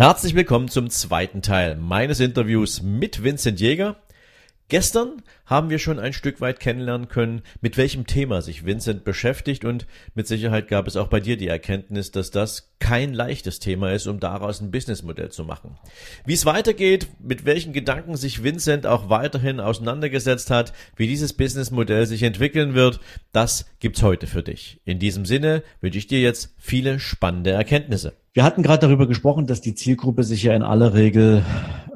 Herzlich willkommen zum zweiten Teil meines Interviews mit Vincent Jäger. Gestern haben wir schon ein Stück weit kennenlernen können, mit welchem Thema sich Vincent beschäftigt und mit Sicherheit gab es auch bei dir die Erkenntnis, dass das kein leichtes Thema ist, um daraus ein Businessmodell zu machen. Wie es weitergeht, mit welchen Gedanken sich Vincent auch weiterhin auseinandergesetzt hat, wie dieses Businessmodell sich entwickeln wird, das gibt's heute für dich. In diesem Sinne wünsche ich dir jetzt viele spannende Erkenntnisse. Wir hatten gerade darüber gesprochen, dass die Zielgruppe sich ja in aller Regel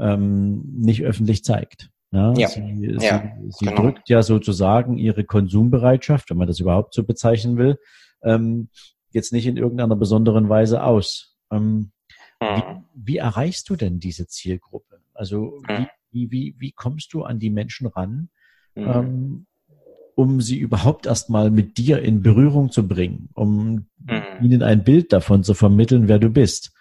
ähm, nicht öffentlich zeigt. Ja, ja. Sie, ja, sie, sie genau. drückt ja sozusagen ihre Konsumbereitschaft, wenn man das überhaupt so bezeichnen will, ähm, jetzt nicht in irgendeiner besonderen Weise aus. Ähm, mhm. wie, wie, erreichst du denn diese Zielgruppe? Also mhm. wie, wie, wie kommst du an die Menschen ran, mhm. ähm, um sie überhaupt erstmal mit dir in Berührung zu bringen, um mhm. ihnen ein Bild davon zu vermitteln, wer du bist?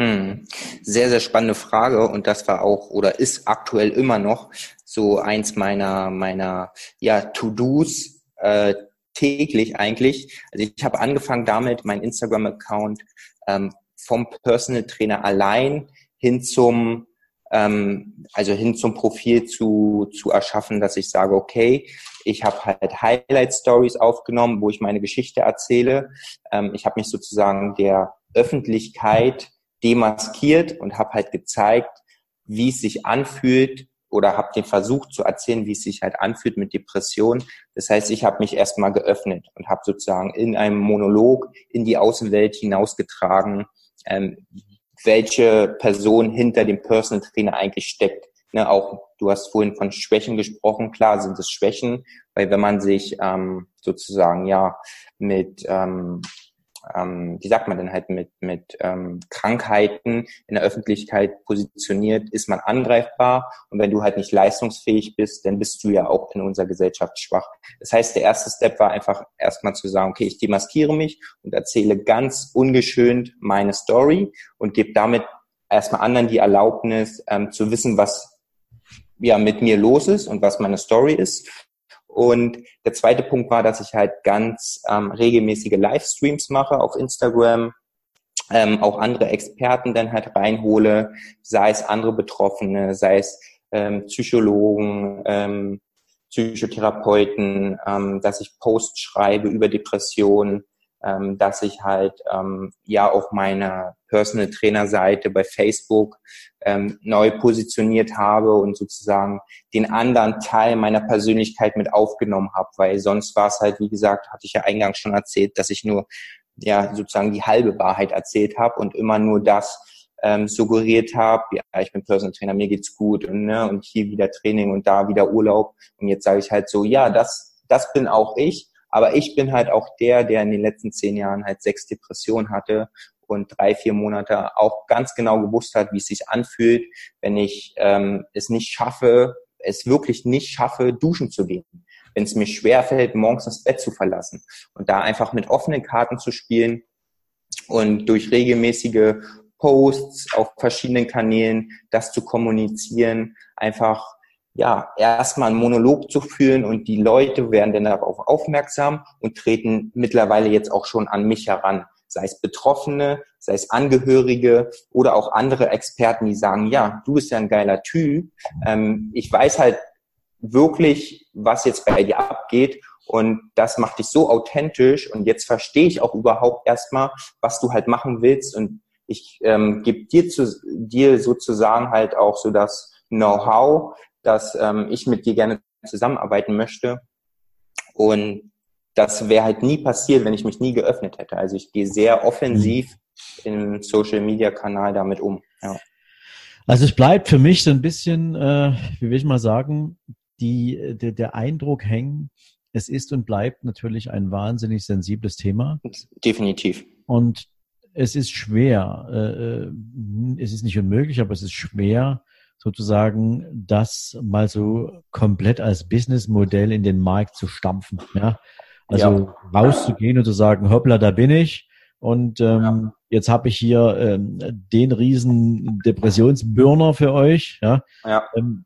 Hm. Sehr, sehr spannende Frage und das war auch oder ist aktuell immer noch so eins meiner meiner ja To-Dos äh, täglich eigentlich. Also ich habe angefangen damit, mein Instagram-Account ähm, vom Personal Trainer allein hin zum ähm, also hin zum Profil zu zu erschaffen, dass ich sage, okay, ich habe halt Highlight Stories aufgenommen, wo ich meine Geschichte erzähle. Ähm, ich habe mich sozusagen der Öffentlichkeit demaskiert und habe halt gezeigt, wie es sich anfühlt oder habe den Versuch zu erzählen, wie es sich halt anfühlt mit Depression. Das heißt, ich habe mich erstmal geöffnet und habe sozusagen in einem Monolog in die Außenwelt hinausgetragen, ähm, welche Person hinter dem Personal Trainer eigentlich steckt. Ne, auch du hast vorhin von Schwächen gesprochen. Klar sind es Schwächen, weil wenn man sich ähm, sozusagen ja mit ähm, ähm, wie sagt man denn halt, mit, mit ähm, Krankheiten in der Öffentlichkeit positioniert, ist man angreifbar. Und wenn du halt nicht leistungsfähig bist, dann bist du ja auch in unserer Gesellschaft schwach. Das heißt, der erste Step war einfach erstmal zu sagen, okay, ich demaskiere mich und erzähle ganz ungeschönt meine Story und gebe damit erstmal anderen die Erlaubnis ähm, zu wissen, was ja mit mir los ist und was meine Story ist. Und der zweite Punkt war, dass ich halt ganz ähm, regelmäßige Livestreams mache auf Instagram, ähm, auch andere Experten dann halt reinhole, sei es andere Betroffene, sei es ähm, Psychologen, ähm, Psychotherapeuten, ähm, dass ich Posts schreibe über Depressionen, ähm, dass ich halt ähm, ja auch meine Personal Trainer Seite bei Facebook ähm, neu positioniert habe und sozusagen den anderen Teil meiner Persönlichkeit mit aufgenommen habe, weil sonst war es halt, wie gesagt, hatte ich ja eingangs schon erzählt, dass ich nur ja sozusagen die halbe Wahrheit erzählt habe und immer nur das ähm, suggeriert habe, ja, ich bin Personal Trainer, mir geht's gut und, ne, und hier wieder Training und da wieder Urlaub. Und jetzt sage ich halt so, ja, das, das bin auch ich aber ich bin halt auch der, der in den letzten zehn Jahren halt sechs Depressionen hatte und drei, vier Monate auch ganz genau gewusst hat, wie es sich anfühlt, wenn ich ähm, es nicht schaffe, es wirklich nicht schaffe, duschen zu gehen. Wenn es mir schwerfällt, morgens das Bett zu verlassen. Und da einfach mit offenen Karten zu spielen und durch regelmäßige Posts auf verschiedenen Kanälen das zu kommunizieren, einfach ja, erstmal einen Monolog zu führen und die Leute werden dann darauf aufmerksam und treten mittlerweile jetzt auch schon an mich heran. Sei es Betroffene, sei es Angehörige oder auch andere Experten, die sagen, ja, du bist ja ein geiler Typ. Ähm, ich weiß halt wirklich, was jetzt bei dir abgeht und das macht dich so authentisch und jetzt verstehe ich auch überhaupt erstmal, was du halt machen willst und ich ähm, gebe dir, zu, dir sozusagen halt auch so das Know-how, dass ähm, ich mit dir gerne zusammenarbeiten möchte. Und das wäre halt nie passiert, wenn ich mich nie geöffnet hätte. Also ich gehe sehr offensiv im Social Media Kanal damit um. Ja. Also es bleibt für mich so ein bisschen, äh, wie will ich mal sagen, die, der, der Eindruck hängen, es ist und bleibt natürlich ein wahnsinnig sensibles Thema. Definitiv. Und es ist schwer, äh, äh es ist nicht unmöglich, aber es ist schwer, sozusagen das mal so komplett als Businessmodell in den Markt zu stampfen. Ja? Also ja. rauszugehen und zu sagen, hoppla, da bin ich. Und ähm, ja. jetzt habe ich hier ähm, den riesen Depressionsburner für euch. Ja? ja. Ähm,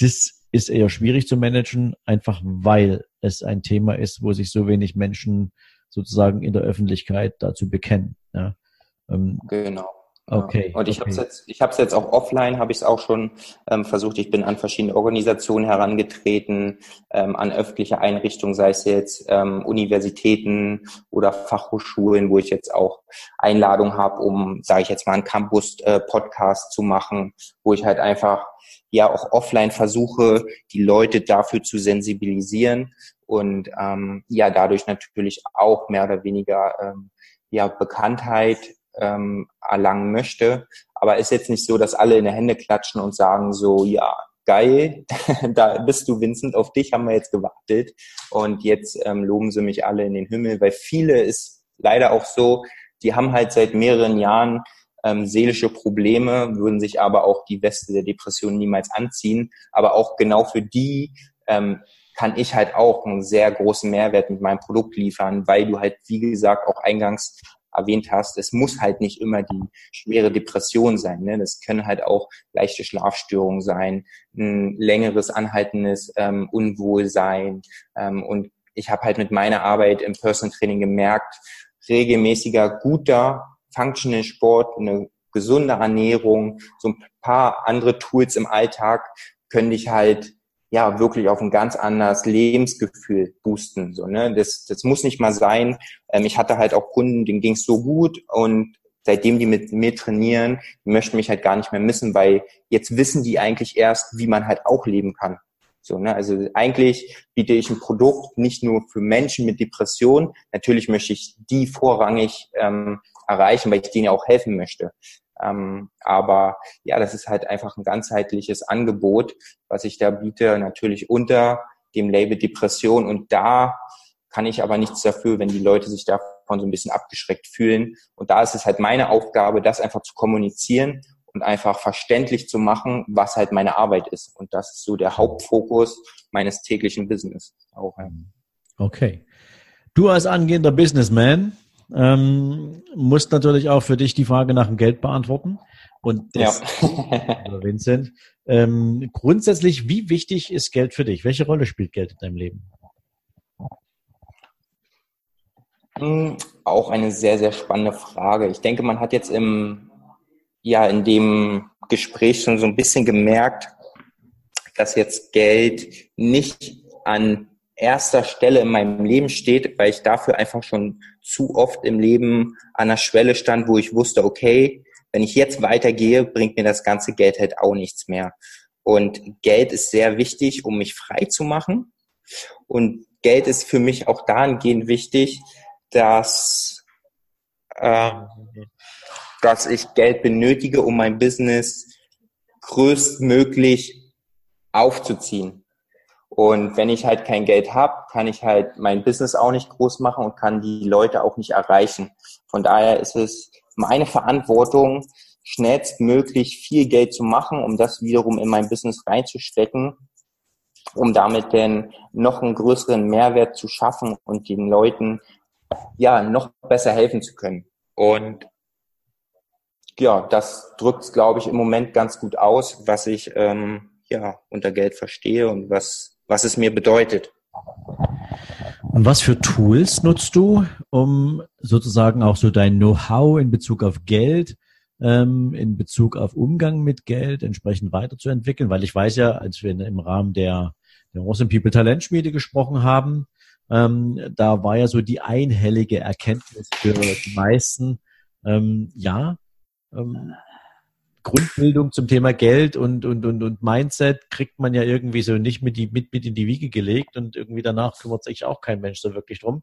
das ist eher schwierig zu managen, einfach weil es ein Thema ist, wo sich so wenig Menschen sozusagen in der Öffentlichkeit dazu bekennen. Ja? Ähm, genau. Okay. Und ich okay. habe es jetzt, ich habe es jetzt auch offline, habe ich es auch schon ähm, versucht. Ich bin an verschiedene Organisationen herangetreten, ähm, an öffentliche Einrichtungen, sei es jetzt ähm, Universitäten oder Fachhochschulen, wo ich jetzt auch Einladungen habe, um, sage ich jetzt mal, einen Campus-Podcast äh, zu machen, wo ich halt einfach ja auch offline versuche, die Leute dafür zu sensibilisieren und ähm, ja dadurch natürlich auch mehr oder weniger ähm, ja Bekanntheit ähm, erlangen möchte. Aber ist jetzt nicht so, dass alle in die Hände klatschen und sagen so, ja, geil, da bist du, Vincent, auf dich haben wir jetzt gewartet und jetzt ähm, loben sie mich alle in den Himmel, weil viele ist leider auch so, die haben halt seit mehreren Jahren ähm, seelische Probleme, würden sich aber auch die Weste der Depression niemals anziehen. Aber auch genau für die ähm, kann ich halt auch einen sehr großen Mehrwert mit meinem Produkt liefern, weil du halt, wie gesagt, auch eingangs erwähnt hast, es muss halt nicht immer die schwere Depression sein. Ne? Das können halt auch leichte Schlafstörungen sein, ein längeres anhaltendes ähm, Unwohlsein. Ähm, und ich habe halt mit meiner Arbeit im Personal Training gemerkt, regelmäßiger, guter, functional Sport, eine gesunde Ernährung, so ein paar andere Tools im Alltag können dich halt ja wirklich auf ein ganz anderes Lebensgefühl boosten. So, ne? das, das muss nicht mal sein. Ähm, ich hatte halt auch Kunden, denen ging es so gut und seitdem die mit mir trainieren, die möchten mich halt gar nicht mehr missen, weil jetzt wissen die eigentlich erst, wie man halt auch leben kann. So, ne? Also eigentlich biete ich ein Produkt nicht nur für Menschen mit Depression. Natürlich möchte ich die vorrangig ähm, erreichen, weil ich denen ja auch helfen möchte. Ähm, aber ja, das ist halt einfach ein ganzheitliches Angebot, was ich da biete, natürlich unter dem Label Depression. Und da kann ich aber nichts dafür, wenn die Leute sich davon so ein bisschen abgeschreckt fühlen. Und da ist es halt meine Aufgabe, das einfach zu kommunizieren und einfach verständlich zu machen, was halt meine Arbeit ist. Und das ist so der Hauptfokus meines täglichen Business. Auch. Okay. Du als angehender Businessman, ähm, musst natürlich auch für dich die Frage nach dem Geld beantworten. Und das, ja. Vincent, ähm, grundsätzlich, wie wichtig ist Geld für dich? Welche Rolle spielt Geld in deinem Leben? Hm, auch eine sehr, sehr spannende Frage. Ich denke, man hat jetzt im, ja, in dem Gespräch schon so ein bisschen gemerkt, dass jetzt Geld nicht an erster Stelle in meinem Leben steht, weil ich dafür einfach schon zu oft im Leben an der Schwelle stand, wo ich wusste, okay, wenn ich jetzt weitergehe, bringt mir das ganze Geld halt auch nichts mehr. Und Geld ist sehr wichtig, um mich frei zu machen. Und Geld ist für mich auch dahingehend wichtig, dass, äh, dass ich Geld benötige, um mein Business größtmöglich aufzuziehen. Und wenn ich halt kein Geld habe, kann ich halt mein Business auch nicht groß machen und kann die Leute auch nicht erreichen. Von daher ist es meine Verantwortung, schnellstmöglich viel Geld zu machen, um das wiederum in mein Business reinzustecken, um damit dann noch einen größeren Mehrwert zu schaffen und den Leuten ja noch besser helfen zu können. Und ja, das drückt glaube ich, im Moment ganz gut aus, was ich ähm, ja unter Geld verstehe und was was es mir bedeutet. Und was für Tools nutzt du, um sozusagen auch so dein Know-how in Bezug auf Geld, ähm, in Bezug auf Umgang mit Geld entsprechend weiterzuentwickeln? Weil ich weiß ja, als wir im Rahmen der, der Awesome People Talentschmiede gesprochen haben, ähm, da war ja so die einhellige Erkenntnis für die meisten, ähm, ja, ähm, Grundbildung zum Thema Geld und, und, und, und Mindset kriegt man ja irgendwie so nicht mit, die, mit, mit in die Wiege gelegt und irgendwie danach kümmert sich auch kein Mensch so wirklich drum.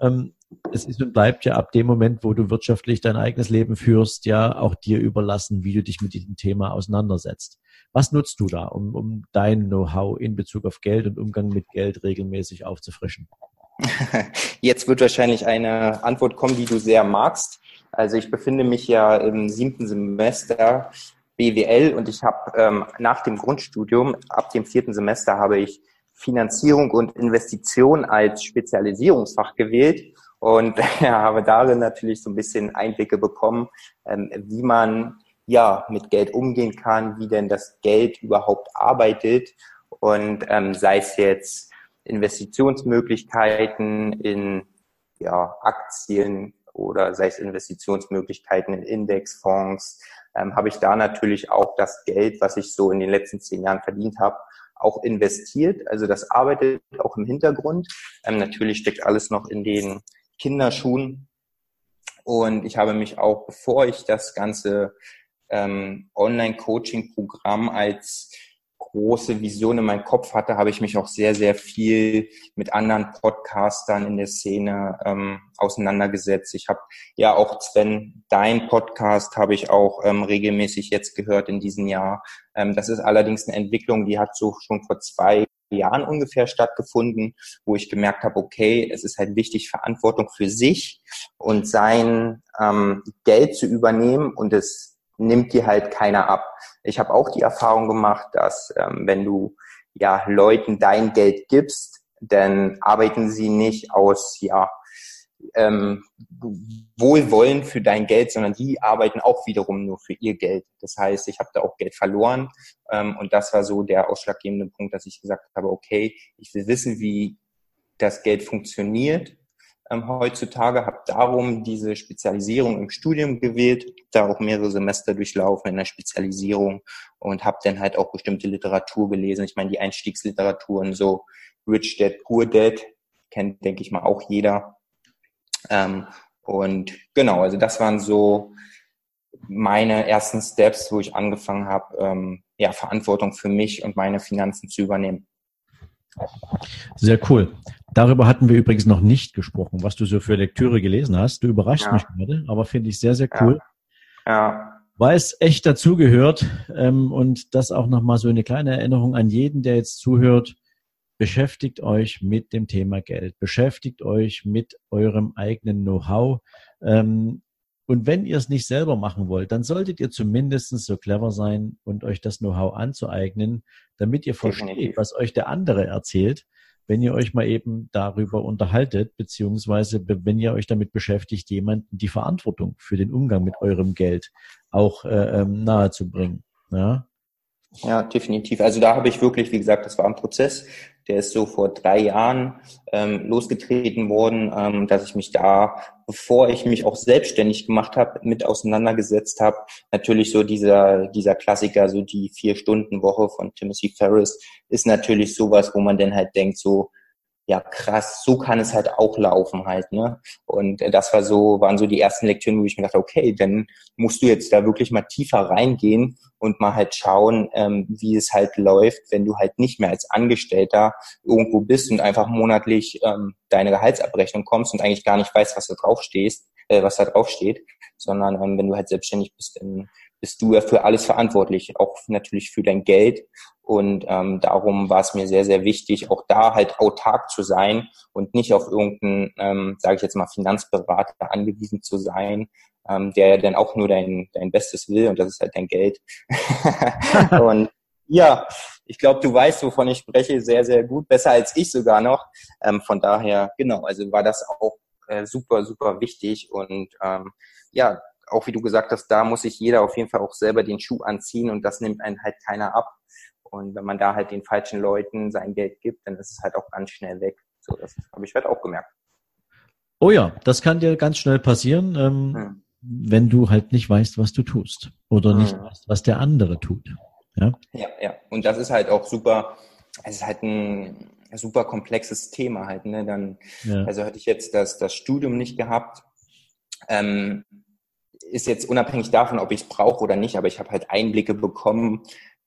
Ähm, es ist und bleibt ja ab dem Moment, wo du wirtschaftlich dein eigenes Leben führst, ja auch dir überlassen, wie du dich mit diesem Thema auseinandersetzt. Was nutzt du da, um, um dein Know-how in Bezug auf Geld und Umgang mit Geld regelmäßig aufzufrischen? Jetzt wird wahrscheinlich eine Antwort kommen, die du sehr magst. Also ich befinde mich ja im siebten Semester BWL und ich habe ähm, nach dem Grundstudium, ab dem vierten Semester, habe ich Finanzierung und Investition als Spezialisierungsfach gewählt und ja, habe darin natürlich so ein bisschen Einblicke bekommen, ähm, wie man ja mit Geld umgehen kann, wie denn das Geld überhaupt arbeitet und ähm, sei es jetzt Investitionsmöglichkeiten in ja, Aktien, oder sei es Investitionsmöglichkeiten in Indexfonds, ähm, habe ich da natürlich auch das Geld, was ich so in den letzten zehn Jahren verdient habe, auch investiert. Also das arbeitet auch im Hintergrund. Ähm, natürlich steckt alles noch in den Kinderschuhen. Und ich habe mich auch, bevor ich das ganze ähm, Online-Coaching-Programm als große Vision in meinem Kopf hatte, habe ich mich auch sehr, sehr viel mit anderen Podcastern in der Szene ähm, auseinandergesetzt. Ich habe ja auch Sven, dein Podcast habe ich auch ähm, regelmäßig jetzt gehört in diesem Jahr. Ähm, das ist allerdings eine Entwicklung, die hat so schon vor zwei Jahren ungefähr stattgefunden, wo ich gemerkt habe, okay, es ist halt wichtig, Verantwortung für sich und sein ähm, Geld zu übernehmen und es nimmt dir halt keiner ab. Ich habe auch die Erfahrung gemacht, dass ähm, wenn du ja Leuten dein Geld gibst, dann arbeiten sie nicht aus ja ähm, Wohlwollen für dein Geld, sondern die arbeiten auch wiederum nur für ihr Geld. Das heißt, ich habe da auch Geld verloren ähm, und das war so der ausschlaggebende Punkt, dass ich gesagt habe, okay, ich will wissen, wie das Geld funktioniert ähm, heutzutage, habe darum diese Spezialisierung im Studium gewählt, da auch mehrere Semester durchlaufen in der Spezialisierung und habe dann halt auch bestimmte Literatur gelesen. Ich meine, die Einstiegsliteraturen, so Rich Dad, Poor Dad, kennt, denke ich mal, auch jeder. Ähm, und genau, also das waren so meine ersten Steps, wo ich angefangen habe, ähm, ja, Verantwortung für mich und meine Finanzen zu übernehmen. Sehr cool. Darüber hatten wir übrigens noch nicht gesprochen, was du so für Lektüre gelesen hast. Du überraschst ja. mich gerade, aber finde ich sehr, sehr cool. Ja. ja. Weil es echt dazugehört ähm, und das auch nochmal so eine kleine Erinnerung an jeden, der jetzt zuhört. Beschäftigt euch mit dem Thema Geld. Beschäftigt euch mit eurem eigenen Know-how. Ähm, und wenn ihr es nicht selber machen wollt, dann solltet ihr zumindest so clever sein und euch das Know-how anzueignen, damit ihr versteht, was euch der andere erzählt, wenn ihr euch mal eben darüber unterhaltet, beziehungsweise wenn ihr euch damit beschäftigt, jemanden die Verantwortung für den Umgang mit eurem Geld auch äh, ähm, nahezubringen. Ja? Ja, definitiv. Also da habe ich wirklich, wie gesagt, das war ein Prozess, der ist so vor drei Jahren ähm, losgetreten worden, ähm, dass ich mich da, bevor ich mich auch selbstständig gemacht habe, mit auseinandergesetzt habe. Natürlich so dieser dieser Klassiker, so die vier Stunden Woche von Timothy Ferris ist natürlich sowas, wo man dann halt denkt, so ja krass, so kann es halt auch laufen halt, ne? Und äh, das war so, waren so die ersten Lektüren, wo ich mir dachte, okay, dann musst du jetzt da wirklich mal tiefer reingehen und mal halt schauen, ähm, wie es halt läuft, wenn du halt nicht mehr als Angestellter irgendwo bist und einfach monatlich ähm, deine Gehaltsabrechnung kommst und eigentlich gar nicht weißt, was da drauf stehst, äh, was da drauf steht, sondern ähm, wenn du halt selbstständig bist, dann bist du ja für alles verantwortlich, auch natürlich für dein Geld. Und ähm, darum war es mir sehr, sehr wichtig, auch da halt autark zu sein und nicht auf irgendeinen, ähm, sage ich jetzt mal, Finanzberater angewiesen zu sein, ähm, der ja dann auch nur dein, dein Bestes will und das ist halt dein Geld. und ja, ich glaube, du weißt, wovon ich spreche, sehr, sehr gut, besser als ich sogar noch. Ähm, von daher, genau, also war das auch äh, super, super wichtig und ähm, ja, auch wie du gesagt hast, da muss sich jeder auf jeden Fall auch selber den Schuh anziehen und das nimmt einen halt keiner ab. Und wenn man da halt den falschen Leuten sein Geld gibt, dann ist es halt auch ganz schnell weg. So, das habe ich halt auch gemerkt. Oh ja, das kann dir ganz schnell passieren, ähm, hm. wenn du halt nicht weißt, was du tust oder hm. nicht weißt, was der andere tut. Ja? ja, ja. Und das ist halt auch super, es ist halt ein super komplexes Thema halt. Ne? Dann, ja. Also hätte ich jetzt das, das Studium nicht gehabt, ähm, ist jetzt unabhängig davon, ob ich es brauche oder nicht, aber ich habe halt Einblicke bekommen,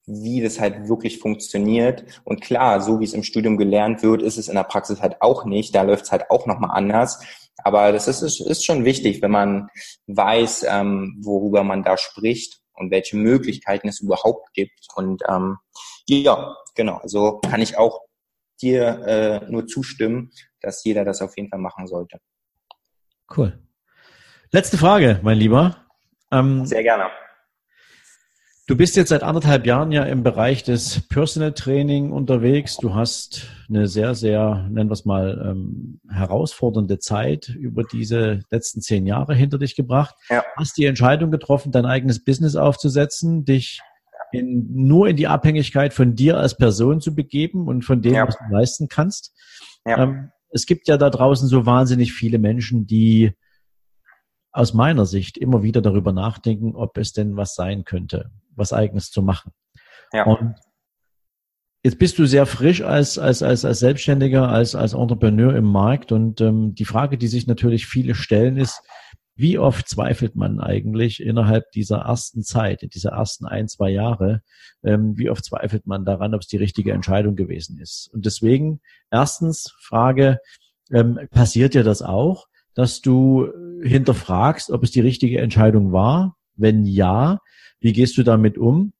wie das halt wirklich funktioniert. Und klar, so wie es im Studium gelernt wird, ist es in der Praxis halt auch nicht. Da läuft es halt auch nochmal anders. Aber das ist, ist, ist schon wichtig, wenn man weiß, ähm, worüber man da spricht und welche Möglichkeiten es überhaupt gibt. Und ähm, ja, genau. Also kann ich auch dir äh, nur zustimmen, dass jeder das auf jeden Fall machen sollte. Cool. Letzte Frage, mein Lieber. Ähm, Sehr gerne. Du bist jetzt seit anderthalb Jahren ja im Bereich des Personal Training unterwegs. Du hast eine sehr, sehr, nennen wir es mal, ähm, herausfordernde Zeit über diese letzten zehn Jahre hinter dich gebracht. Ja. Hast die Entscheidung getroffen, dein eigenes Business aufzusetzen, dich in, nur in die Abhängigkeit von dir als Person zu begeben und von dem, ja. was du leisten kannst. Ja. Ähm, es gibt ja da draußen so wahnsinnig viele Menschen, die aus meiner Sicht immer wieder darüber nachdenken, ob es denn was sein könnte, was eigenes zu machen. Ja. Und Jetzt bist du sehr frisch als, als, als, als Selbstständiger, als, als Entrepreneur im Markt und ähm, die Frage, die sich natürlich viele stellen, ist, wie oft zweifelt man eigentlich innerhalb dieser ersten Zeit, dieser ersten ein, zwei Jahre, ähm, wie oft zweifelt man daran, ob es die richtige Entscheidung gewesen ist? Und deswegen, erstens Frage, ähm, passiert dir das auch, dass du hinterfragst, ob es die richtige Entscheidung war? Wenn ja, wie gehst du damit um?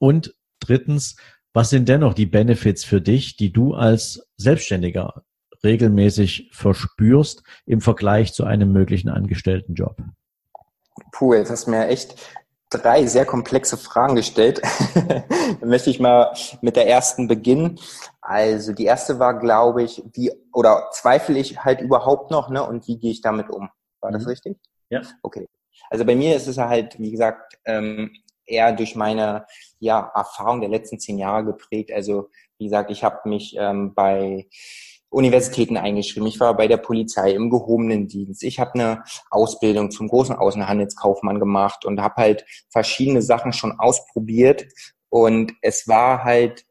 Und drittens, was sind dennoch die Benefits für dich, die du als Selbstständiger regelmäßig verspürst im Vergleich zu einem möglichen Angestelltenjob? Puh, jetzt hast du mir echt drei sehr komplexe Fragen gestellt. Dann möchte ich mal mit der ersten beginnen. Also die erste war, glaube ich, wie oder zweifle ich halt überhaupt noch, ne? Und wie gehe ich damit um? War das mhm. richtig? Ja. Okay. Also bei mir ist es halt, wie gesagt, ähm, eher durch meine ja, Erfahrung der letzten zehn Jahre geprägt. Also wie gesagt, ich habe mich ähm, bei Universitäten eingeschrieben. Ich war bei der Polizei im gehobenen Dienst. Ich habe eine Ausbildung zum großen Außenhandelskaufmann gemacht und habe halt verschiedene Sachen schon ausprobiert. Und es war halt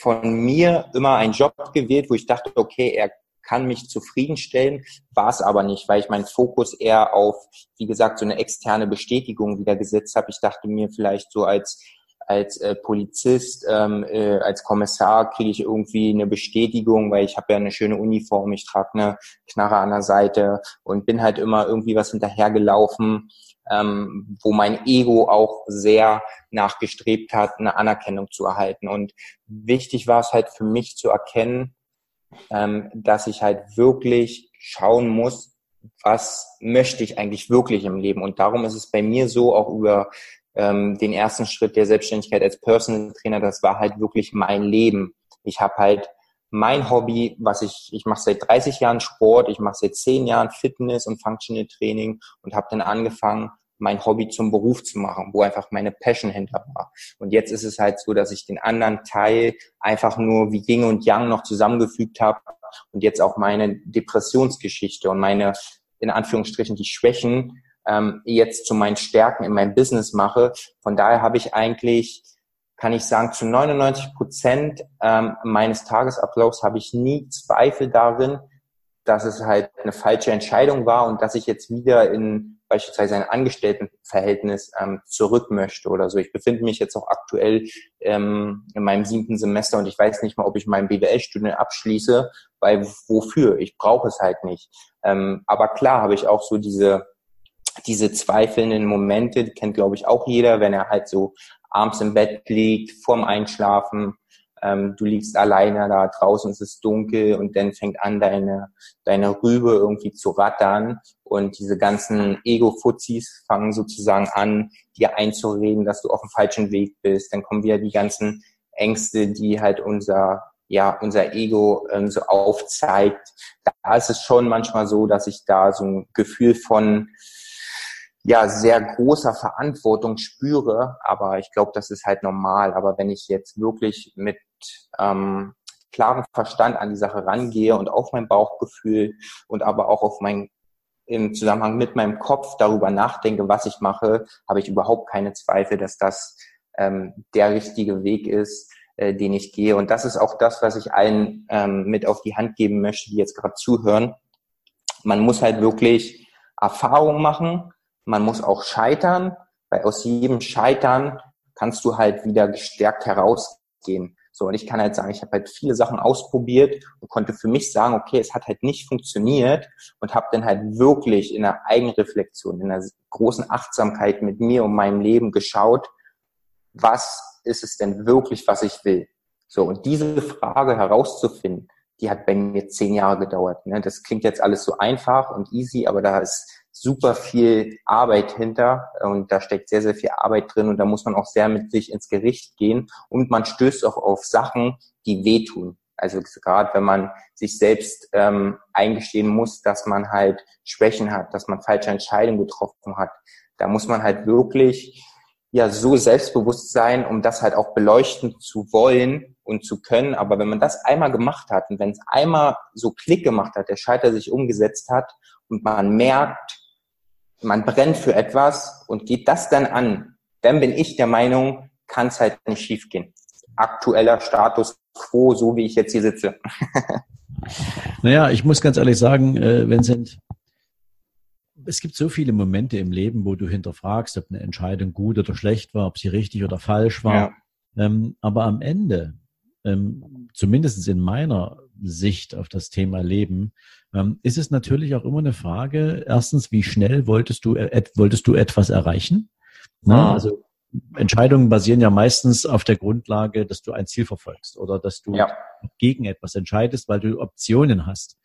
von mir immer ein Job gewählt, wo ich dachte, okay, er kann mich zufriedenstellen, war es aber nicht, weil ich meinen Fokus eher auf, wie gesagt, so eine externe Bestätigung wieder gesetzt habe. Ich dachte mir vielleicht so als als äh, Polizist, ähm, äh, als Kommissar kriege ich irgendwie eine Bestätigung, weil ich habe ja eine schöne Uniform, ich trage eine Knarre an der Seite und bin halt immer irgendwie was hinterhergelaufen, ähm, wo mein Ego auch sehr nachgestrebt hat, eine Anerkennung zu erhalten. Und wichtig war es halt für mich zu erkennen, ähm, dass ich halt wirklich schauen muss, was möchte ich eigentlich wirklich im Leben. Und darum ist es bei mir so, auch über ähm, den ersten Schritt der Selbstständigkeit als Personal Trainer, das war halt wirklich mein Leben. Ich habe halt mein Hobby, was ich, ich mache seit 30 Jahren Sport, ich mache seit 10 Jahren Fitness und Functional Training und habe dann angefangen, mein Hobby zum Beruf zu machen, wo einfach meine Passion hinter war. Und jetzt ist es halt so, dass ich den anderen Teil einfach nur wie Yin und Yang noch zusammengefügt habe und jetzt auch meine Depressionsgeschichte und meine, in Anführungsstrichen, die Schwächen ähm, jetzt zu meinen Stärken in meinem Business mache. Von daher habe ich eigentlich, kann ich sagen, zu 99 Prozent ähm, meines Tagesablaufs habe ich nie Zweifel darin, dass es halt eine falsche Entscheidung war und dass ich jetzt wieder in beispielsweise ein Angestelltenverhältnis ähm, zurück möchte oder so. Ich befinde mich jetzt auch aktuell ähm, in meinem siebten Semester und ich weiß nicht mal, ob ich mein BWL-Studium abschließe, weil wofür? Ich brauche es halt nicht. Ähm, aber klar habe ich auch so diese diese zweifelnden Momente, die kennt glaube ich auch jeder, wenn er halt so abends im Bett liegt, vorm Einschlafen, ähm, du liegst alleine da draußen, es ist dunkel und dann fängt an deine, deine Rübe irgendwie zu rattern und diese ganzen Ego-Fuzis fangen sozusagen an, dir einzureden, dass du auf dem falschen Weg bist. Dann kommen wieder die ganzen Ängste, die halt unser ja, unser Ego ähm, so aufzeigt. Da ist es schon manchmal so, dass ich da so ein Gefühl von ja sehr großer Verantwortung spüre, aber ich glaube, das ist halt normal. Aber wenn ich jetzt wirklich mit ähm, klarem Verstand an die Sache rangehe und auf mein Bauchgefühl und aber auch auf mein im Zusammenhang mit meinem Kopf darüber nachdenke, was ich mache, habe ich überhaupt keine Zweifel, dass das ähm, der richtige Weg ist, äh, den ich gehe. Und das ist auch das, was ich allen ähm, mit auf die Hand geben möchte, die jetzt gerade zuhören. Man muss halt wirklich Erfahrung machen, man muss auch scheitern, weil aus jedem Scheitern kannst du halt wieder gestärkt herausgehen. So, und ich kann halt sagen, ich habe halt viele Sachen ausprobiert und konnte für mich sagen, okay, es hat halt nicht funktioniert und habe dann halt wirklich in der Eigenreflexion, in einer großen Achtsamkeit mit mir und meinem Leben geschaut, was ist es denn wirklich, was ich will? So, und diese Frage herauszufinden, die hat bei mir zehn Jahre gedauert. Ne? Das klingt jetzt alles so einfach und easy, aber da ist super viel Arbeit hinter und da steckt sehr, sehr viel Arbeit drin und da muss man auch sehr mit sich ins Gericht gehen und man stößt auch auf Sachen, die wehtun. Also gerade wenn man sich selbst ähm, eingestehen muss, dass man halt Schwächen hat, dass man falsche Entscheidungen getroffen hat, da muss man halt wirklich ja so selbstbewusst sein, um das halt auch beleuchten zu wollen und zu können. Aber wenn man das einmal gemacht hat und wenn es einmal so Klick gemacht hat, der Scheiter sich umgesetzt hat und man merkt, man brennt für etwas und geht das dann an, dann bin ich der Meinung, kann es halt nicht schiefgehen. Aktueller Status quo, so wie ich jetzt hier sitze. naja, ich muss ganz ehrlich sagen, äh, Vincent, es gibt so viele Momente im Leben, wo du hinterfragst, ob eine Entscheidung gut oder schlecht war, ob sie richtig oder falsch war. Ja. Ähm, aber am Ende, ähm, zumindest in meiner Sicht auf das Thema Leben, ähm, ist es natürlich auch immer eine Frage, erstens, wie schnell wolltest du, äh, wolltest du etwas erreichen? Na, also Entscheidungen basieren ja meistens auf der Grundlage, dass du ein Ziel verfolgst oder dass du ja. gegen etwas entscheidest, weil du Optionen hast.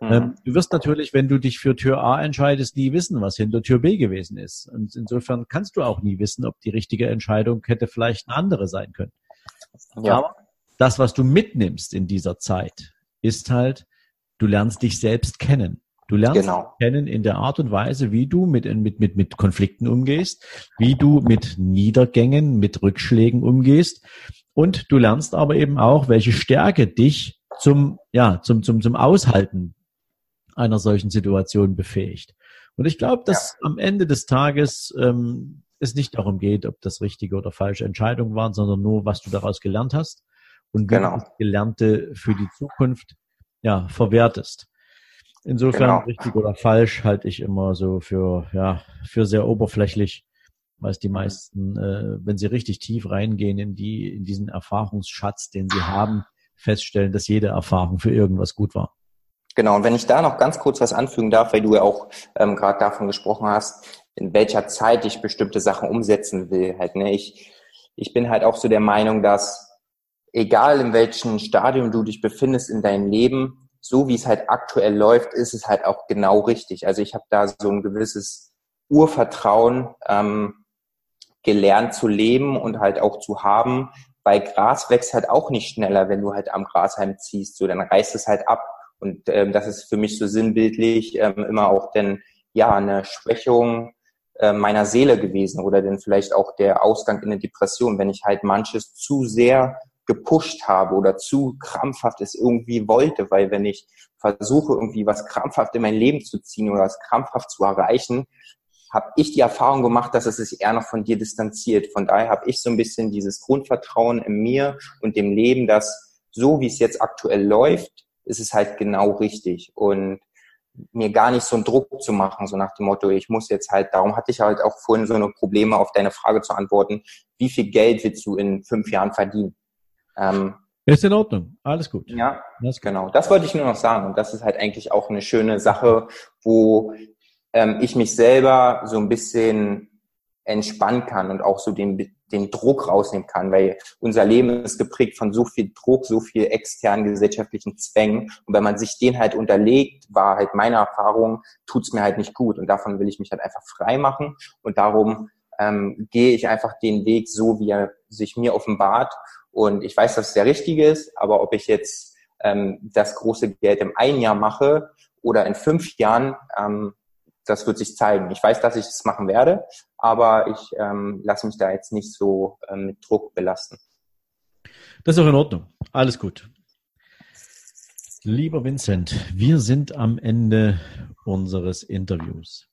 Mhm. Ähm, du wirst natürlich, wenn du dich für Tür A entscheidest, nie wissen, was hinter Tür B gewesen ist. Und insofern kannst du auch nie wissen, ob die richtige Entscheidung hätte vielleicht eine andere sein können. Ja. Aber das, was du mitnimmst in dieser Zeit, ist halt, du lernst dich selbst kennen. Du lernst genau. kennen in der Art und Weise, wie du mit, mit, mit, mit Konflikten umgehst, wie du mit Niedergängen, mit Rückschlägen umgehst. Und du lernst aber eben auch, welche Stärke dich zum, ja, zum, zum, zum Aushalten einer solchen Situation befähigt. Und ich glaube, dass ja. am Ende des Tages ähm, es nicht darum geht, ob das richtige oder falsche Entscheidungen waren, sondern nur, was du daraus gelernt hast und wie genau. du das Gelernte für die Zukunft ja, verwertest. Insofern genau. richtig oder falsch halte ich immer so für, ja, für sehr oberflächlich, weil es die meisten, äh, wenn sie richtig tief reingehen in die, in diesen Erfahrungsschatz, den sie haben, feststellen, dass jede Erfahrung für irgendwas gut war. Genau, und wenn ich da noch ganz kurz was anfügen darf, weil du ja auch ähm, gerade davon gesprochen hast, in welcher Zeit ich bestimmte Sachen umsetzen will. Halt, ne? ich, ich bin halt auch so der Meinung, dass egal in welchem Stadium du dich befindest in deinem Leben, so wie es halt aktuell läuft, ist es halt auch genau richtig. Also ich habe da so ein gewisses Urvertrauen ähm, gelernt zu leben und halt auch zu haben, weil Gras wächst halt auch nicht schneller, wenn du halt am Grashalm ziehst. So, dann reißt es halt ab. Und ähm, das ist für mich so sinnbildlich ähm, immer auch denn ja eine Schwächung äh, meiner Seele gewesen oder denn vielleicht auch der Ausgang in eine Depression, wenn ich halt manches zu sehr gepusht habe oder zu krampfhaft es irgendwie wollte, weil wenn ich versuche, irgendwie was krampfhaft in mein Leben zu ziehen oder was krampfhaft zu erreichen, habe ich die Erfahrung gemacht, dass es sich eher noch von dir distanziert. Von daher habe ich so ein bisschen dieses Grundvertrauen in mir und dem Leben, dass so wie es jetzt aktuell läuft, ist es halt genau richtig. Und mir gar nicht so einen Druck zu machen, so nach dem Motto, ich muss jetzt halt, darum hatte ich halt auch vorhin so eine Probleme auf deine Frage zu antworten, wie viel Geld willst du in fünf Jahren verdienen? Ähm, ist in Ordnung, alles gut. Ja, gut. genau. Das wollte ich nur noch sagen. Und das ist halt eigentlich auch eine schöne Sache, wo ähm, ich mich selber so ein bisschen entspannen kann und auch so den, den Druck rausnehmen kann, weil unser Leben ist geprägt von so viel Druck, so viel externen gesellschaftlichen Zwängen. Und wenn man sich den halt unterlegt, war halt meine Erfahrung, tut's mir halt nicht gut. Und davon will ich mich halt einfach frei machen. Und darum ähm, gehe ich einfach den Weg so, wie er sich mir offenbart und ich weiß, dass es der richtige ist, aber ob ich jetzt ähm, das große Geld im einen Jahr mache oder in fünf Jahren, ähm, das wird sich zeigen. Ich weiß, dass ich es machen werde, aber ich ähm, lasse mich da jetzt nicht so ähm, mit Druck belasten. Das ist auch in Ordnung. Alles gut. Lieber Vincent, wir sind am Ende unseres Interviews.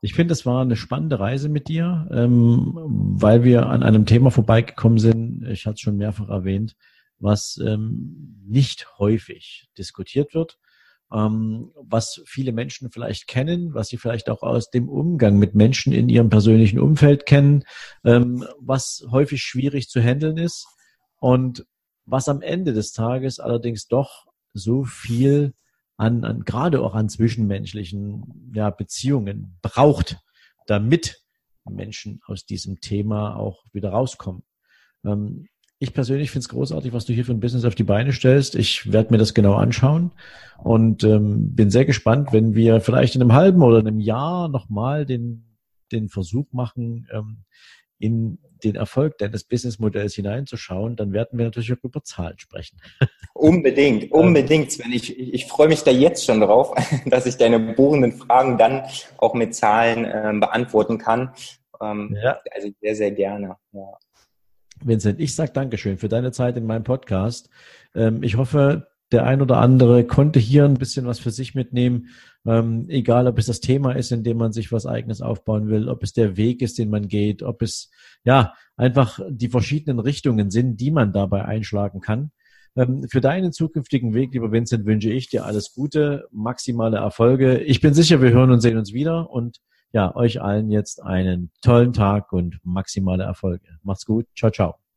Ich finde, es war eine spannende Reise mit dir, ähm, weil wir an einem Thema vorbeigekommen sind, ich hatte es schon mehrfach erwähnt, was ähm, nicht häufig diskutiert wird, ähm, was viele Menschen vielleicht kennen, was sie vielleicht auch aus dem Umgang mit Menschen in ihrem persönlichen Umfeld kennen, ähm, was häufig schwierig zu handeln ist und was am Ende des Tages allerdings doch so viel an, an gerade auch an zwischenmenschlichen ja, Beziehungen braucht, damit Menschen aus diesem Thema auch wieder rauskommen. Ähm, ich persönlich finde es großartig, was du hier für ein Business auf die Beine stellst. Ich werde mir das genau anschauen und ähm, bin sehr gespannt, wenn wir vielleicht in einem halben oder einem Jahr nochmal den, den Versuch machen, ähm, in den Erfolg deines Businessmodells hineinzuschauen, dann werden wir natürlich auch über Zahlen sprechen. Unbedingt, unbedingt, Sven. Ich, ich, ich freue mich da jetzt schon drauf, dass ich deine bohrenden Fragen dann auch mit Zahlen äh, beantworten kann. Ähm, ja. Also sehr, sehr gerne. Ja. Vincent, ich sage Dankeschön für deine Zeit in meinem Podcast. Ähm, ich hoffe, der ein oder andere konnte hier ein bisschen was für sich mitnehmen. Ähm, egal, ob es das Thema ist, in dem man sich was eigenes aufbauen will, ob es der Weg ist, den man geht, ob es ja einfach die verschiedenen Richtungen sind, die man dabei einschlagen kann. Ähm, für deinen zukünftigen Weg, lieber Vincent, wünsche ich dir alles Gute, maximale Erfolge. Ich bin sicher, wir hören und sehen uns wieder und ja, euch allen jetzt einen tollen Tag und maximale Erfolge. Macht's gut. Ciao, ciao.